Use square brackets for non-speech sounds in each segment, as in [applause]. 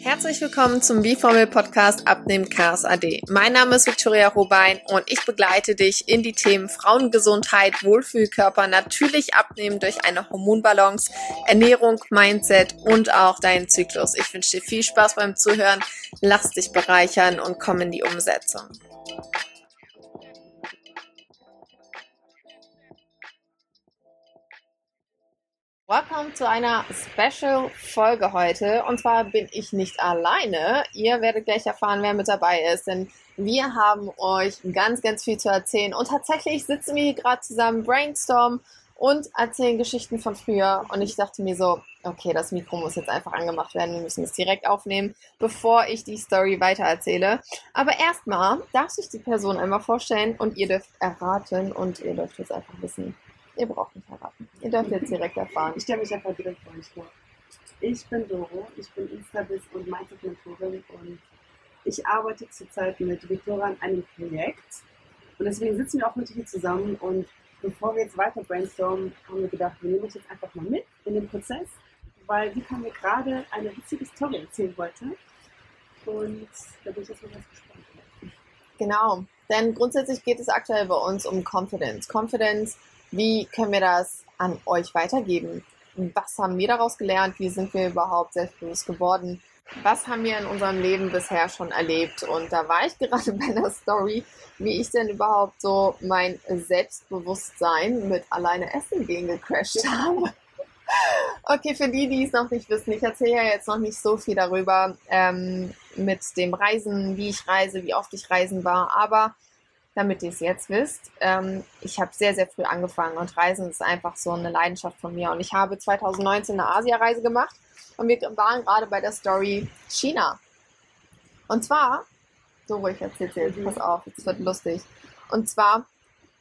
Herzlich willkommen zum B-Formel Podcast Abnehmen Chaos AD. Mein Name ist Victoria Robein und ich begleite dich in die Themen Frauengesundheit, Wohlfühlkörper, natürlich abnehmen durch eine Hormonbalance, Ernährung, Mindset und auch deinen Zyklus. Ich wünsche dir viel Spaß beim Zuhören, lass dich bereichern und komm in die Umsetzung. Willkommen zu einer Special-Folge heute. Und zwar bin ich nicht alleine. Ihr werdet gleich erfahren, wer mit dabei ist, denn wir haben euch ganz, ganz viel zu erzählen. Und tatsächlich sitzen wir hier gerade zusammen, brainstormen und erzählen Geschichten von früher. Und ich dachte mir so, okay, das Mikro muss jetzt einfach angemacht werden. Wir müssen es direkt aufnehmen, bevor ich die Story weitererzähle. Aber erstmal darf sich die Person einmal vorstellen und ihr dürft erraten und ihr dürft jetzt einfach wissen, Ihr braucht nicht heiraten. Ihr dürft jetzt direkt erfahren. Ich stelle mich einfach direkt vor euch vor. Ich bin Doro, ich bin Instabis und Mindset-Mentorin und ich arbeite zurzeit mit Victoria an einem Projekt. Und deswegen sitzen wir auch heute hier zusammen und bevor wir jetzt weiter brainstormen, haben wir gedacht, wir nehmen uns jetzt einfach mal mit in den Prozess, weil kann mir gerade eine witzige Story erzählen wollte. Und da bin ich jetzt mal ganz gespannt. Genau, denn grundsätzlich geht es aktuell bei uns um Confidence. Confidence wie können wir das an euch weitergeben? Was haben wir daraus gelernt? Wie sind wir überhaupt selbstbewusst geworden? Was haben wir in unserem Leben bisher schon erlebt? Und da war ich [laughs] gerade bei der Story, wie ich denn überhaupt so mein Selbstbewusstsein mit alleine Essen gehen gecrashed habe. [laughs] Okay, für die, die es noch nicht wissen, ich erzähle ja jetzt noch nicht so viel darüber ähm, mit dem Reisen, wie ich reise, wie oft ich reisen war, aber damit ihr es jetzt wisst. Ähm, ich habe sehr, sehr früh angefangen und Reisen ist einfach so eine Leidenschaft von mir. Und ich habe 2019 eine Asiareise gemacht und wir waren gerade bei der Story China. Und zwar, so ruhig erzählt jetzt, mhm. pass auf, es wird lustig. Und zwar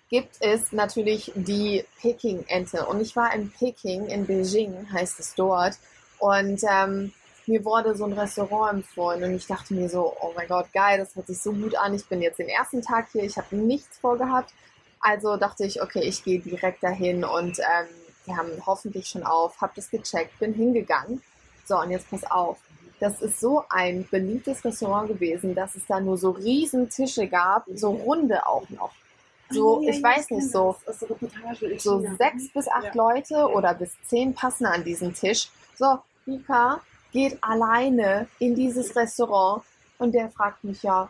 gibt es natürlich die Peking-Ente. Und ich war in Peking, in Beijing heißt es dort. Und ähm, mir wurde so ein Restaurant empfohlen und ich dachte mir so, oh mein Gott, geil, das hört sich so gut an. Ich bin jetzt den ersten Tag hier, ich habe nichts vorgehabt. Also dachte ich, okay, ich gehe direkt dahin und ähm, wir haben hoffentlich schon auf, habe das gecheckt, bin hingegangen. So, und jetzt pass auf. Das ist so ein beliebtes Restaurant gewesen, dass es da nur so riesen Tische gab, so runde auch noch. So, ich weiß nicht, so, so sechs bis acht Leute oder bis zehn passen an diesen Tisch. So, Mika, geht alleine in dieses Restaurant und der fragt mich ja,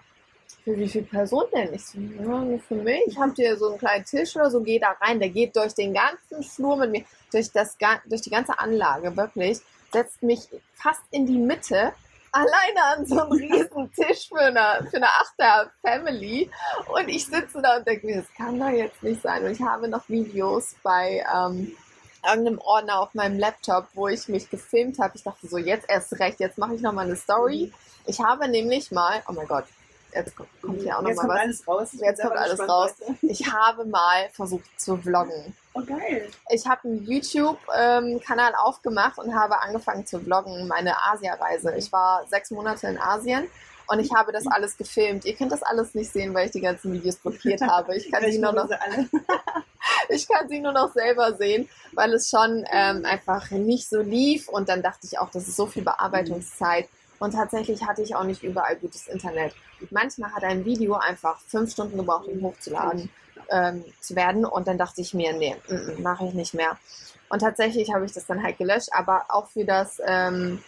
für wie viele Personen denn? Ich so, ja, nur für mich. Habt ihr so einen kleinen Tisch oder so? Geh da rein. Der geht durch den ganzen Flur mit mir, durch, das, durch die ganze Anlage, wirklich. Setzt mich fast in die Mitte, alleine an so einem riesen Tisch für eine, für eine Achter-Family. Und ich sitze da und denke mir, das kann doch jetzt nicht sein. Und ich habe noch Videos bei, ähm, irgendeinem Ordner auf meinem Laptop, wo ich mich gefilmt habe. Ich dachte so, jetzt erst recht, jetzt mache ich noch mal eine Story. Ich habe nämlich mal, oh mein Gott, jetzt kommt hier auch noch jetzt mal kommt was. Alles raus. Jetzt kommt alles raus. Ich habe mal versucht zu vloggen. Oh geil. Ich habe einen YouTube-Kanal aufgemacht und habe angefangen zu vloggen, meine Asia-Reise. Ich war sechs Monate in Asien und ich habe das alles gefilmt. Ihr könnt das alles nicht sehen, weil ich die ganzen Videos blockiert habe. Ich kann, sie, nur noch, [laughs] ich kann sie nur noch selber sehen, weil es schon ähm, einfach nicht so lief. Und dann dachte ich auch, das ist so viel Bearbeitungszeit. Und tatsächlich hatte ich auch nicht überall gutes Internet. Manchmal hat ein Video einfach fünf Stunden gebraucht, um hochzuladen ähm, zu werden. Und dann dachte ich mir, nee, mache ich nicht mehr. Und tatsächlich habe ich das dann halt gelöscht, aber auch für das ähm,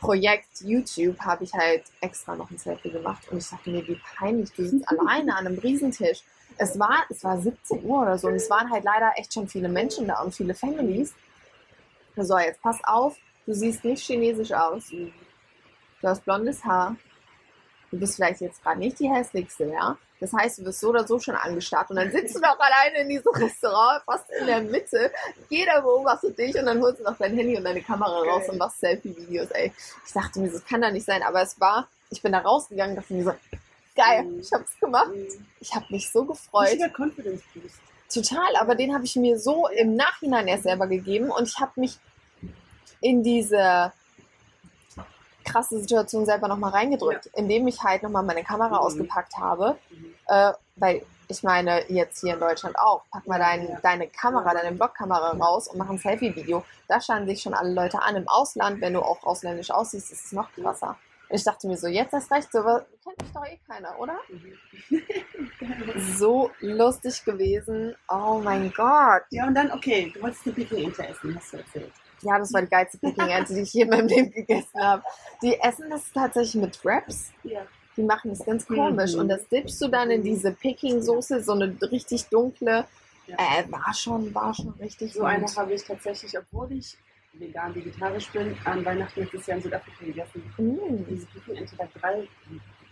Projekt YouTube habe ich halt extra noch ein Selfie gemacht und ich dachte mir, wie peinlich, du sitzt [laughs] alleine an einem Riesentisch. Es war, es war 17 Uhr oder so und es waren halt leider echt schon viele Menschen da und viele Families. So, jetzt pass auf, du siehst nicht chinesisch aus. Du hast blondes Haar. Du bist vielleicht jetzt gerade nicht die hässlichste, ja? Das heißt, du wirst so oder so schon angestarrt und dann sitzt du noch alleine in diesem Restaurant, fast in der Mitte. Jeder beobachtet dich und dann holst du noch dein Handy und deine Kamera raus und machst Selfie-Videos, ey. Ich dachte mir, das kann da nicht sein, aber es war, ich bin da rausgegangen und dachte mir so, geil, mhm. ich hab's gemacht. Mhm. Ich habe mich so gefreut. Richtiger Confidence Boost. Total, aber den habe ich mir so im Nachhinein erst selber gegeben und ich habe mich in diese krasse Situation selber nochmal reingedrückt, ja. indem ich halt nochmal meine Kamera mhm. ausgepackt habe. Mhm. Äh, weil ich meine, jetzt hier in Deutschland auch, pack mal dein, ja. deine Kamera, deine Blogkamera raus und mach ein Selfie-Video. Da schauen sich schon alle Leute an. Im Ausland, wenn du auch ausländisch aussiehst, ist es noch krasser. Und ich dachte mir so, jetzt erst recht, so kennt mich doch eh keiner, oder? Mhm. [laughs] So lustig gewesen. Oh mein Gott. Ja, und dann, okay, du wolltest eine Pickle-Ente essen, hast du erzählt. Ja, das war die geilste Peking-Ente, die ich je in meinem Leben gegessen habe. Die essen das tatsächlich mit Wraps. Ja. Die machen das ganz komisch. Mhm. Und das dippst du dann in diese Peking-Soße, so eine richtig dunkle. Ja. Äh, war schon, war schon richtig So gut. eine habe ich tatsächlich, obwohl ich vegan, vegetarisch bin, an Weihnachten letztes Jahr in Südafrika gegessen. Mm. Diese Pickle-Ente war drei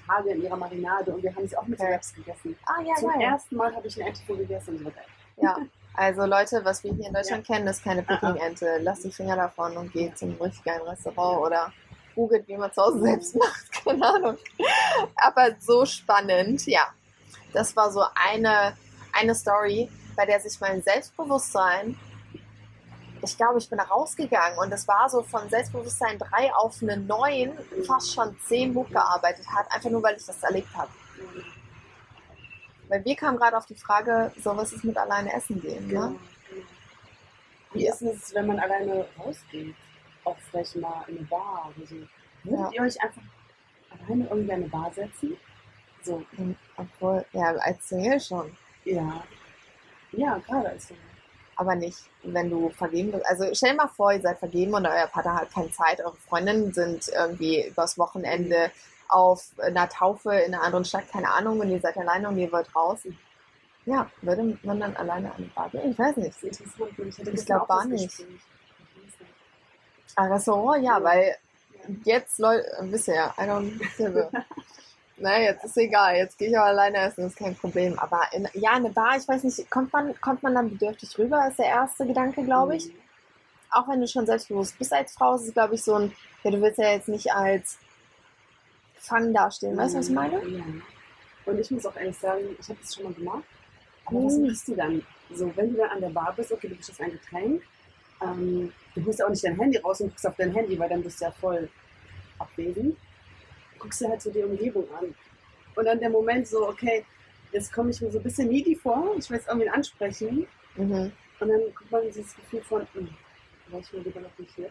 Tage in ihrer Marinade und wir haben sie auch mit. Wraps gegessen. Ah, ja, Zum geil. ersten Mal habe ich eine Ente gegessen und so geil. Ja. [laughs] Also Leute, was wir hier in Deutschland kennen, ist keine. Peking-Ente. Lasst die Finger davon und geht zum richtig geilen Restaurant oder googelt, wie man zu Hause selbst macht. [laughs] Keine Ahnung. Aber so spannend, ja. Das war so eine, eine Story, bei der sich mein Selbstbewusstsein, ich glaube, ich bin rausgegangen und es war so von Selbstbewusstsein 3 auf eine 9, fast schon 10 hochgearbeitet hat, einfach nur, weil ich das erlebt habe. Weil wir kamen gerade auf die Frage, so was ist mit alleine essen gehen, ne? genau. Wie ist es, wenn man alleine rausgeht? Auch vielleicht mal in eine Bar oder so. Würdet ihr euch einfach alleine irgendwie an eine Bar setzen? So, Hm, Obwohl, ja, als Single schon. ja. Ja, gerade als Single. Aber nicht, wenn du vergeben bist. Also stell dir mal vor, ihr seid vergeben und euer Partner hat keine Zeit. Eure Freundinnen sind irgendwie übers Wochenende auf einer Taufe in einer anderen Stadt, keine Ahnung, und ihr seid alleine und ihr wollt raus. Ja, würde man dann alleine an die Bar gehen? Ich weiß nicht. Das ist interessant. Ich, Ich gestern glaub, auch das war nicht. Ah, Restaurant, ja, Ja. weil jetzt, Leute, wisst ihr ja, I don't [laughs] Na, jetzt ist egal, jetzt gehe ich auch alleine essen, ist kein Problem. Aber in, ja, eine Bar, ich weiß nicht, kommt man, kommt man dann bedürftig rüber, ist der erste Gedanke, glaube ich. Auch wenn du schon selbstbewusst bist als Frau, ist es, glaube ich, so ein, ja, du willst ja jetzt nicht als Fang dastehen, weißt du, was ich meine? Ja. Und ich muss auch ehrlich sagen, ich habe das schon mal gemacht. Aber was Mhm. machst du dann? So, wenn du dann an der Bar bist, okay, du bestellst ein Getränk, ähm, du holst ja auch nicht dein Handy raus und guckst auf dein Handy, weil dann bist du ja voll abwesend. Guckst dir halt so die Umgebung an. Und dann der Moment so, okay, jetzt komme ich mir so ein bisschen needy vor, ich will jetzt irgendwen ansprechen. Mhm. Und dann kommt man dieses Gefühl von, hm, war ich mir lieber noch nicht hier.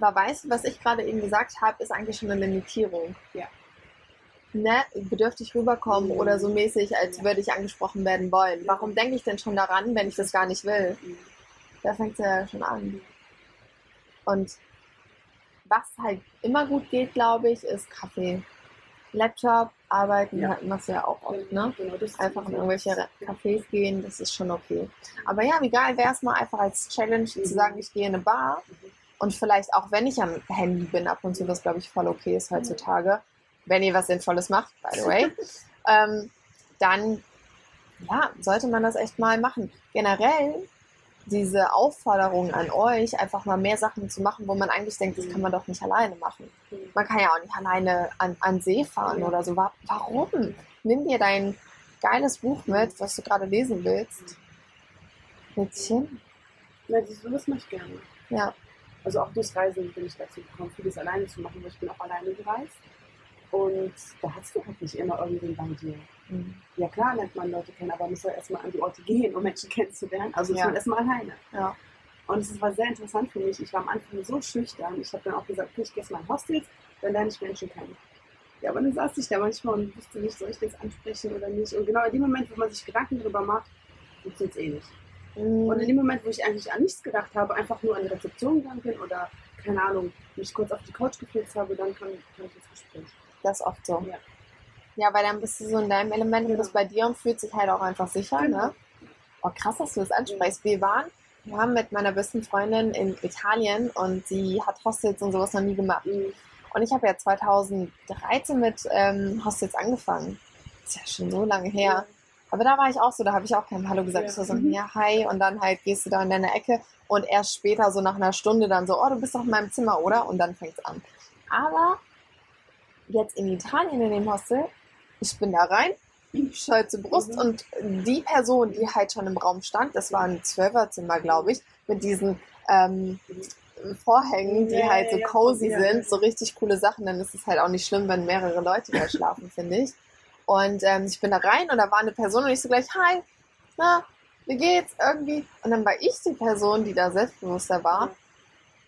Aber weißt du, was ich gerade eben gesagt habe, ist eigentlich schon eine Limitierung. Ja. Ne, bedürftig rüberkommen Mhm. oder so mäßig, als Ja. würde ich angesprochen werden wollen. Warum denke ich denn schon daran, wenn ich das gar nicht will? Da fängt es ja schon an. Und was halt immer gut geht, glaube ich, ist Kaffee. Laptop, arbeiten, Ja. machst du ja auch oft, ne? Genau, Einfach in irgendwelche Cafés gehen, das ist schon okay. Aber ja, wie geil wäre es mal einfach als Challenge zu Mhm. sagen, ich gehe in eine Bar Mhm. Und vielleicht auch wenn ich am Handy bin, ab und zu, was glaube ich voll okay ist heutzutage, wenn ihr was Sinnvolles macht, by the way, [laughs] ähm, dann ja, sollte man das echt mal machen. Generell diese Aufforderung an euch, einfach mal mehr Sachen zu machen, wo man eigentlich denkt, das kann man doch nicht alleine machen. Man kann ja auch nicht alleine an, an See fahren oder so. Wa- Warum? Nimm dir dein geiles Buch mit, was du gerade lesen willst. Mädchen? Ja, das, das mache ich gerne. Ja. Also auch durchs Reisen bin ich dazu gekommen, vieles alleine zu machen, weil ich bin auch alleine gereist. Und da hast du halt nicht immer irgendwen bei dir. Mhm. Ja klar lernt man Leute kennen, aber man muss ja erstmal an die Orte gehen, um Menschen [laughs] kennenzulernen. Also ist Ja. man erstmal alleine. Ja. Und es war sehr interessant für mich. Ich war am Anfang so schüchtern. Ich habe dann auch gesagt, okay, ich gehe jetzt mal in Hostels, dann lerne ich Menschen kennen. Ja, aber dann saß ich da manchmal und wusste nicht, soll ich das ansprechen oder nicht. Und genau in dem Moment, wo man sich Gedanken darüber macht, funktioniert es eh nicht. Und in Mhm. dem Moment, wo ich eigentlich an nichts gedacht habe, einfach nur an die Rezeption gegangen bin oder, keine Ahnung, mich kurz auf die Couch geflitzt habe, dann kam, kam ich ins Gespräch. Das ist oft so. Ja. Ja, weil dann bist du so in deinem Element und Genau. bist bei dir und fühlt sich halt auch einfach sicher, Genau. ne? Oh, krass, dass du das ansprichst. Wir waren, wir haben mit meiner besten Freundin in Italien und sie hat Hostels und sowas noch nie gemacht. Mhm. Und ich habe ja 2013 mit ähm, Hostels angefangen. Ist ja schon so lange her. Aber da war ich auch so, da habe ich auch kein Hallo gesagt. Ja. Ich war so, Mhm. ja, hi. Und dann halt gehst du da in deine Ecke und erst später, so nach einer Stunde, dann so, oh, du bist doch in meinem Zimmer, oder? Und dann fängt's an. Aber jetzt in Italien in dem Hostel, ich bin da rein, Schall zur Brust Mhm. und die Person, die halt schon im Raum stand, das war ein Zwölferzimmer, glaube ich, mit diesen ähm, Vorhängen, die Ja, halt so ja, cozy ja. sind, so richtig coole Sachen, dann ist es halt auch nicht schlimm, wenn mehrere Leute da schlafen, finde ich. Und ähm, ich bin da rein und da war eine Person und ich so gleich, hi, na, wie geht's? Irgendwie. Und dann war ich die Person, die da selbstbewusster war.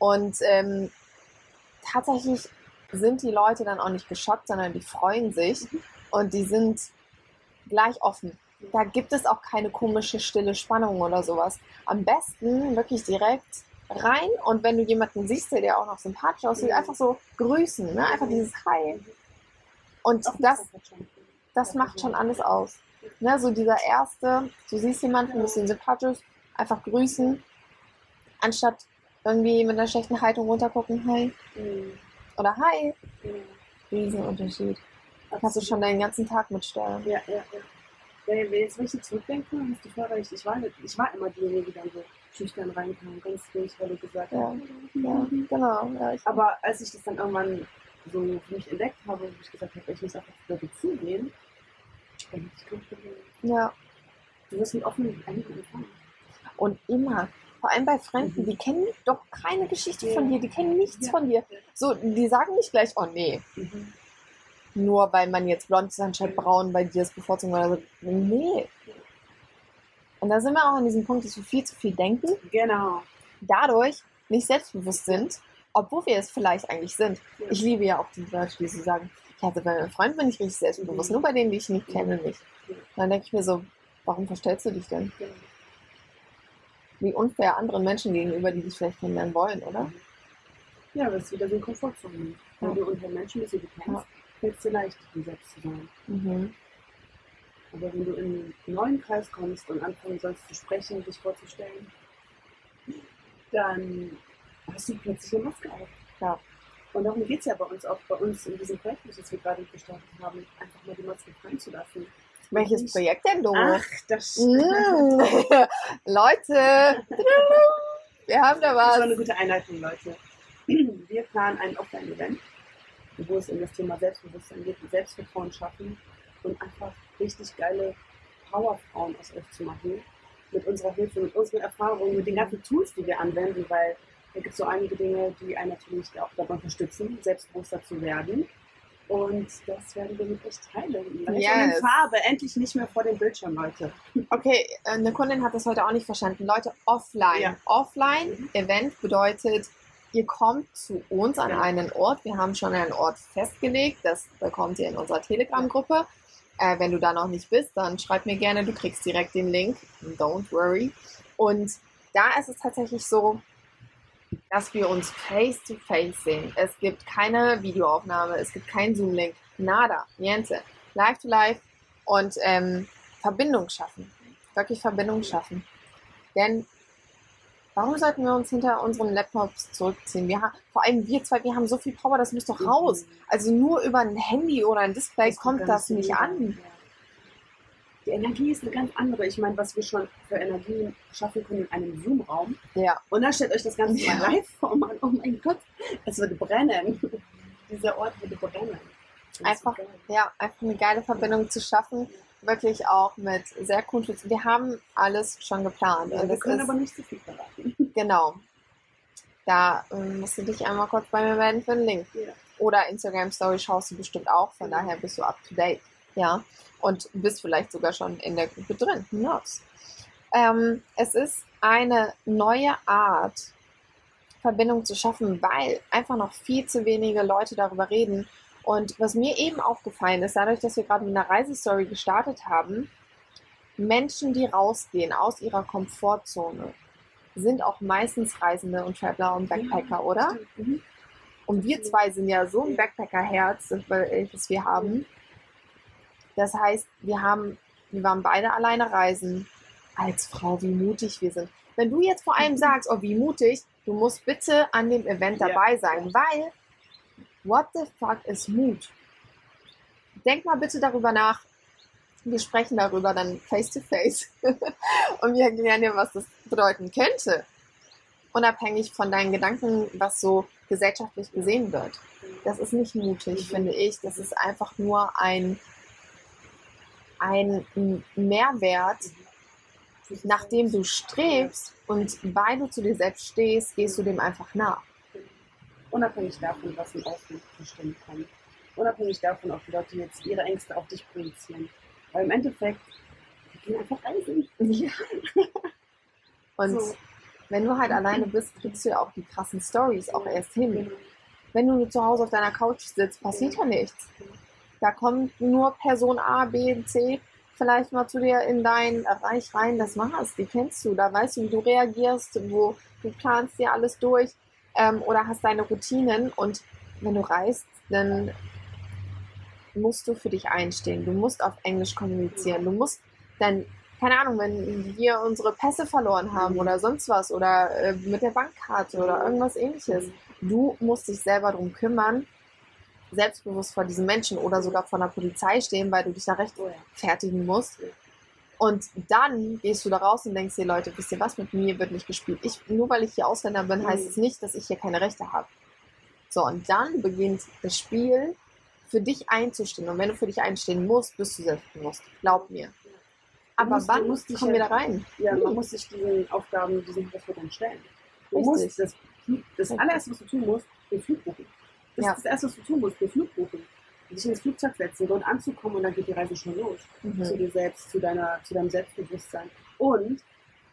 Und ähm, tatsächlich sind die Leute dann auch nicht geschockt, sondern die freuen sich und die sind gleich offen. Da gibt es auch keine komische stille Spannung oder sowas. Am besten wirklich direkt rein und wenn du jemanden siehst, der dir auch noch sympathisch aussieht, Mhm. einfach so grüßen, ne? einfach dieses Hi. Und das, das macht schon alles aus. Ne, so dieser erste, du siehst jemanden, ein bisschen sympathisch, einfach grüßen, anstatt irgendwie mit einer schlechten Haltung runtergucken, hi Mhm. oder hi. Ja. Riesenunterschied. Da kannst du schon deinen ganzen Tag mitsteuern. Ja, ja, ja. Wenn wir jetzt richtig zurückdenken, hast du voll recht. Ich war, nicht, ich war immer diejenige, die dann so schüchtern reinkam, ganz ruhig, weil du gesagt Ja. hast. Ja, genau. Ja, Aber als ich das dann irgendwann so für mich entdeckt habe, wo ich gesagt habe, ich muss einfach dazu gehen, ich Problem. ja. Du wirst mit offenen empfangen. Und immer. Vor allem bei Fremden, Mhm. die kennen doch keine Geschichte Ja. von dir, die kennen nichts Ja. von dir. So, die sagen nicht gleich, oh nee, Mhm. nur weil man jetzt blond ist, anstatt braun bei dir ist bevorzugt oder so. Nee. Und da sind wir auch an diesem Punkt, dass wir viel zu viel denken, Genau. dadurch nicht selbstbewusst sind, obwohl wir es vielleicht eigentlich sind. Ja. Ich liebe ja auch die Leute, die so sagen, ich hatte bei meinem Freund bin ich richtig selbstbewusst, Mhm. nur bei denen, die ich nicht kenne, nicht. Ja. Dann denke ich mir so, warum verstellst du dich denn? Wie unfair anderen Menschen gegenüber, die dich vielleicht kennenlernen wollen, oder? Ja, das ist wieder so ein Komfortzone. Wenn Ja. du unter Menschen bist, die du kennst, Ja. fällt es dir leicht, du selbst zu sein. Mhm. Aber wenn du in einen neuen Kreis kommst und anfangen sollst zu sprechen, dich vorzustellen, dann hast du plötzlich eine Maske auf. Ja. Und darum geht es ja bei uns auch, bei uns in diesem Projekt, das wir gerade gestartet haben, einfach mal die Maske fallen zu lassen. Welches Projekt denn, du? Ach, das, Mm. [laughs] Leute, [laughs] wir haben da das war eine was. gute Einleitung, Leute. [clears throat] Wir planen ein Offline-Event, wo es um das Thema Selbstbewusstsein geht, Selbstvertrauen schaffen und einfach richtig geile Powerfrauen aus euch zu machen. Mit unserer Hilfe, mit unseren Erfahrungen, mit den ganzen Tools, die wir anwenden, weil da gibt es so einige Dinge, die einen natürlich auch dabei unterstützen, selbstbewusster zu werden. Und das werden wir mit euch teilen. Yes. in Farbe, endlich nicht mehr vor dem Bildschirm, Leute. Okay, äh, eine Kundin hat das heute auch nicht verstanden. Leute, offline. Ja. Offline-Event bedeutet, ihr kommt zu uns an Ja. einen Ort. Wir haben schon einen Ort festgelegt. Das bekommt ihr in unserer Telegram-Gruppe. Äh, wenn du da noch nicht bist, dann schreib mir gerne. Du kriegst direkt den Link. Don't worry. Und da ist es tatsächlich so, dass wir uns face to face sehen. Es gibt keine Videoaufnahme, es gibt keinen Zoom-Link, nada, niente. Live to live und ähm, Verbindung schaffen. Wirklich Verbindung schaffen. Denn warum sollten wir uns hinter unseren Laptops zurückziehen? Wir haben, vor allem wir zwei, wir haben so viel Power, das muss doch raus. Also nur über ein Handy oder ein Display Das kommt das nicht an. ja. Die Energie ist eine ganz andere. Ich meine, was wir schon für Energie schaffen können in einem Zoom-Raum. Ja. Und dann stellt euch das Ganze Ja. mal live vor, Mann. Oh mein Gott, es würde brennen. [laughs] Dieser Ort würde brennen. Einfach, so ja, einfach eine geile Verbindung zu schaffen. Wirklich auch mit sehr coolen Tools. Wir haben alles schon geplant. Ja, und wir können ist, aber nicht zu viel verraten. [laughs] Genau. Da ähm, musst du dich einmal kurz bei mir melden für den Link. Ja. Oder Instagram Story schaust du bestimmt auch, von daher bist du up to date. Ja. Und bist vielleicht sogar schon in der Gruppe drin. Who knows? Ähm, es ist eine neue Art, Verbindung zu schaffen, weil einfach noch viel zu wenige Leute darüber reden. Und was mir eben aufgefallen ist, dadurch, dass wir gerade mit einer Reisestory gestartet haben, Menschen, die rausgehen aus ihrer Komfortzone, sind auch meistens Reisende und Traveler und Backpacker, oder? Stimmt. Mhm. Und wir zwei sind ja so ein Backpacker-Herz, das welches wir haben. Das heißt, wir haben, wir waren beide alleine reisen. Als Frau, wie mutig wir sind. Wenn du jetzt vor allem sagst, oh, wie mutig, du musst bitte an dem Event dabei sein, weil what the fuck ist Mut? Denk mal bitte darüber nach. Wir sprechen darüber dann face to face. [laughs] Und wir erklären dir, was das bedeuten könnte. Unabhängig von deinen Gedanken, was so gesellschaftlich gesehen wird. Das ist nicht mutig, Mhm. finde ich. Das ist einfach nur ein, ein Mehrwert, nach dem du strebst und weil du zu dir selbst stehst, gehst du dem einfach nach. Unabhängig davon, was im Außen bestimmt kommt. Unabhängig davon, ob die Leute jetzt ihre Ängste auf dich projizieren. Weil im Endeffekt, wir gehen einfach reisen. [laughs] Ja. Und So. wenn du halt alleine bist, kriegst du ja auch die krassen Stories auch erst hin. Wenn du nur zu Hause auf deiner Couch sitzt, passiert ja nichts. Da kommt nur Person A, B, C vielleicht mal zu dir in dein Reich rein, das war's, die kennst du, da weißt du, wie du reagierst, wo du planst dir alles durch ähm, oder hast deine Routinen. Und wenn du reist, dann musst du für dich einstehen. Du musst auf Englisch kommunizieren. Du musst dann, keine Ahnung, wenn wir unsere Pässe verloren haben oder sonst was oder äh, mit der Bankkarte oder irgendwas ähnliches, du musst dich selber darum kümmern, selbstbewusst vor diesen Menschen oder sogar vor der Polizei stehen, weil du dich da rechtfertigen musst. Und dann gehst du da raus und denkst dir, Leute, wisst ihr was, mit mir wird nicht gespielt. Ich, nur weil ich hier Ausländer bin, heißt es nicht, dass ich hier keine Rechte habe. So, und dann beginnt das Spiel für dich einzustehen. Und wenn du für dich einstehen musst, bist du selbstbewusst. Glaub mir. Aber musst, wann musst kommen wir da rein? Ja, man muss sich diesen Aufgaben, diesen Herausforderungen stellen. Du Richtig. musst das, das allererste, was du tun musst, den Flug buchen. Das Ja. ist das erste, was du tun musst, den Flug buchen. Dich ins Flugzeug setzen, dort anzukommen und dann geht die Reise schon los. Zu Mhm. dir selbst, zu, deiner, zu deinem Selbstbewusstsein. Und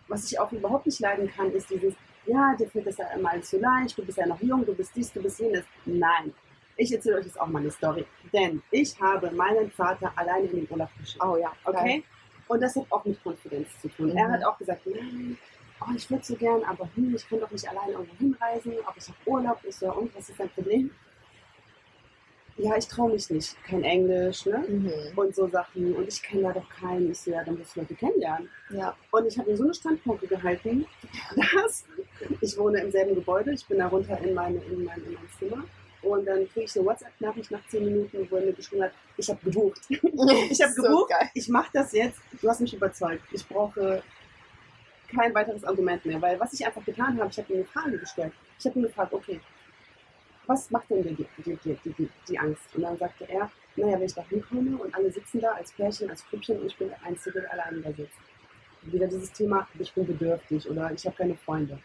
was ich auch überhaupt nicht leiden kann, ist dieses, ja, dir fällt das ja immer alles so leicht, du bist ja noch jung, du bist dies, du bist jenes. Nein. Ich erzähle euch jetzt auch mal eine Story. Denn ich habe meinen Vater alleine in den Urlaub geschickt. Oh ja, Okay? Und das hat auch mit Konfidenz zu tun. Mhm. Er hat auch gesagt, nein, oh, ich würde so gern, aber hm, ich kann doch nicht alleine irgendwo hinreisen, aber ich habe Urlaub. Ich so, und was ist dein Problem? Ja, ich traue mich nicht. Kein Englisch, ne? Mhm. Und so Sachen. Und ich kenne da doch keinen. Ich so, ja, dann musst du Leute kennenlernen. Ja. Und ich habe mir so eine Standpunkte gehalten, [laughs] dass ich wohne im selben Gebäude. Ich bin da runter in, meine, in, mein, in mein Zimmer. Und dann kriege ich eine WhatsApp-Nachricht nach 10 Minuten, wo er mir geschrieben hat, ich habe gebucht. [laughs] Ich habe [laughs] So gebucht, geil. ich mache das jetzt. Du hast mich überzeugt. Ich brauche kein weiteres Argument mehr, weil was ich einfach getan habe, ich habe ihm eine Frage gestellt. Ich habe ihn gefragt, okay, was macht denn dir die, die, die, die, Angst? Und dann sagte er, naja, wenn ich da hinkomme und alle sitzen da als Pärchen, als Grüppchen und ich bin der Einzige, der alleine da sitzt. Wieder dieses Thema, ich bin bedürftig oder ich habe keine Freunde.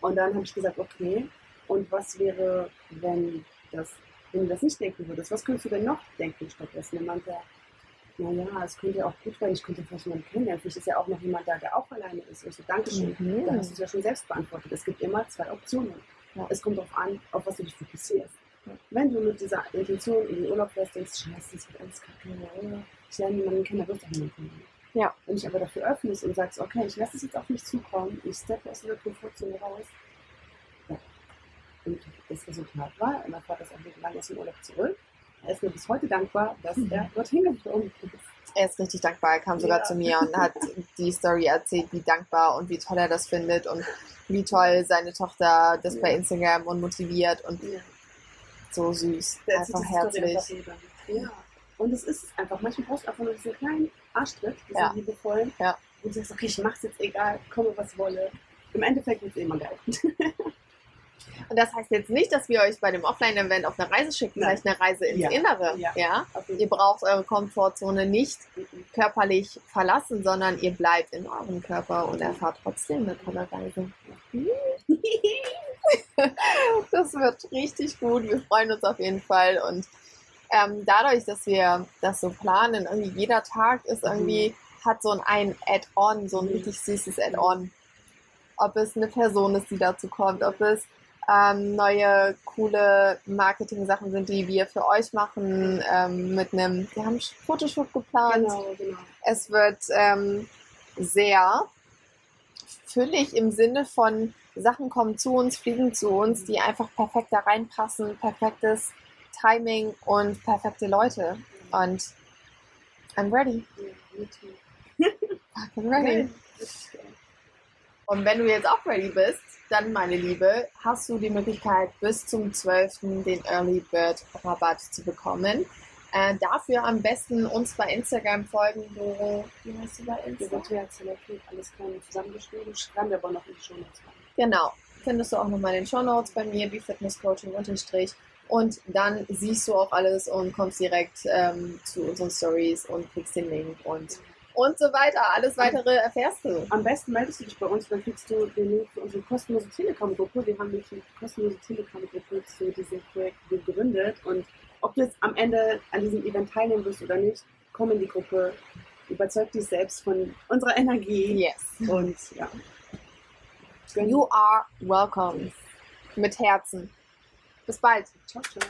Und dann habe ich gesagt, okay, und was wäre, wenn, das, wenn du das nicht denken würdest? Was könntest du denn noch denken stattdessen? Dann meinte er, naja, es könnte ja auch gut sein, ich könnte vielleicht jemanden kennenlernen. Vielleicht ist ja auch noch jemand da, der auch alleine ist. Und ich so, Dankeschön. Mhm. Da hast du es ja schon selbst beantwortet. Es gibt immer zwei Optionen. Ja. Es kommt darauf an, auf was du dich fokussierst. Ja. Wenn du mit dieser Intention in den Urlaub fährst, denkst, scheiße, das wird alles kacke, ich lerne da wirst du auch niemanden. Ja. Wenn dich aber dafür öffnest und sagst, okay, ich lasse es jetzt auf mich zukommen, ich steppe aus der Komfortzone raus. Ja. Und das Resultat war, mein Vater ist auch nicht lange aus dem Urlaub zurück. Er ist mir bis heute dankbar, dass Mhm. er dorthin geflogen ist. Er ist richtig dankbar. Er kam sogar Ja. zu mir und hat die Story erzählt, wie dankbar und wie toll er das findet und wie toll seine Tochter das bei Ja. Instagram und motiviert und Ja. so süß. Der Einfach herzlich. einfach. Ja. Und es ist einfach. Manchmal brauchst du einfach nur diesen kleinen Arschtritt, diesen Ja. liebevollen. Ja. Und du sagst, okay, ich mach's jetzt egal, komme was wolle. Im Endeffekt wird es immer geil. [laughs] Und das heißt jetzt nicht, dass wir euch bei dem Offline-Event auf eine Reise schicken, Nein. vielleicht eine Reise ins Ja. Innere. Ja. Ja. Ihr braucht eure Komfortzone nicht körperlich verlassen, sondern ihr bleibt in eurem Körper und erfahrt trotzdem eine tolle Reise. [laughs] Das wird richtig gut. Wir freuen uns auf jeden Fall. Und ähm, dadurch, dass wir das so planen, irgendwie jeder Tag ist irgendwie, hat so ein Add-on, so ein Mhm. richtig süßes Add-on. Ob es eine Person ist, die dazu kommt, ob es ähm, neue, coole Marketing-Sachen sind, die wir für euch machen, ähm, mit einem, wir haben einen Fotoshoot geplant. Genau, genau. Es wird ähm, sehr füllig im Sinne von Sachen kommen zu uns, fliegen zu uns, die einfach perfekt da reinpassen, perfektes Timing und perfekte Leute. Und I'm ready. Ja, me too. I'm ready. Geil. Und wenn du jetzt auch ready bist, dann, meine Liebe, hast du die Möglichkeit, bis zum 12. den Early Bird Rabatt zu bekommen. Äh, dafür am besten uns bei Instagram folgen, Doro. Wie heißt du bei Wir Instagram? ja Zellerklick, alles klein zusammengeschrieben. Schreiben wir aber noch in die Show Notes rein. Genau. Findest du auch nochmal in den Show Notes bei mir, wie Fitnesscoaching unterstrich. Und dann siehst du auch alles und kommst direkt ähm, zu unseren Stories und kriegst den Link und, und so weiter. Alles weitere erfährst du. Am besten meldest du dich bei uns, dann kriegst du den Link für unsere kostenlose Telegram-Gruppe. Wir haben nämlich eine kostenlose Telegram-Gruppe zu diesem Projekt gegründet. Und ob du jetzt am Ende an diesem Event teilnehmen wirst oder nicht, komm in die Gruppe, überzeug dich selbst von unserer Energie. Yes. Und ja. You are welcome. Mit Herzen. Bis bald. Ciao, ciao.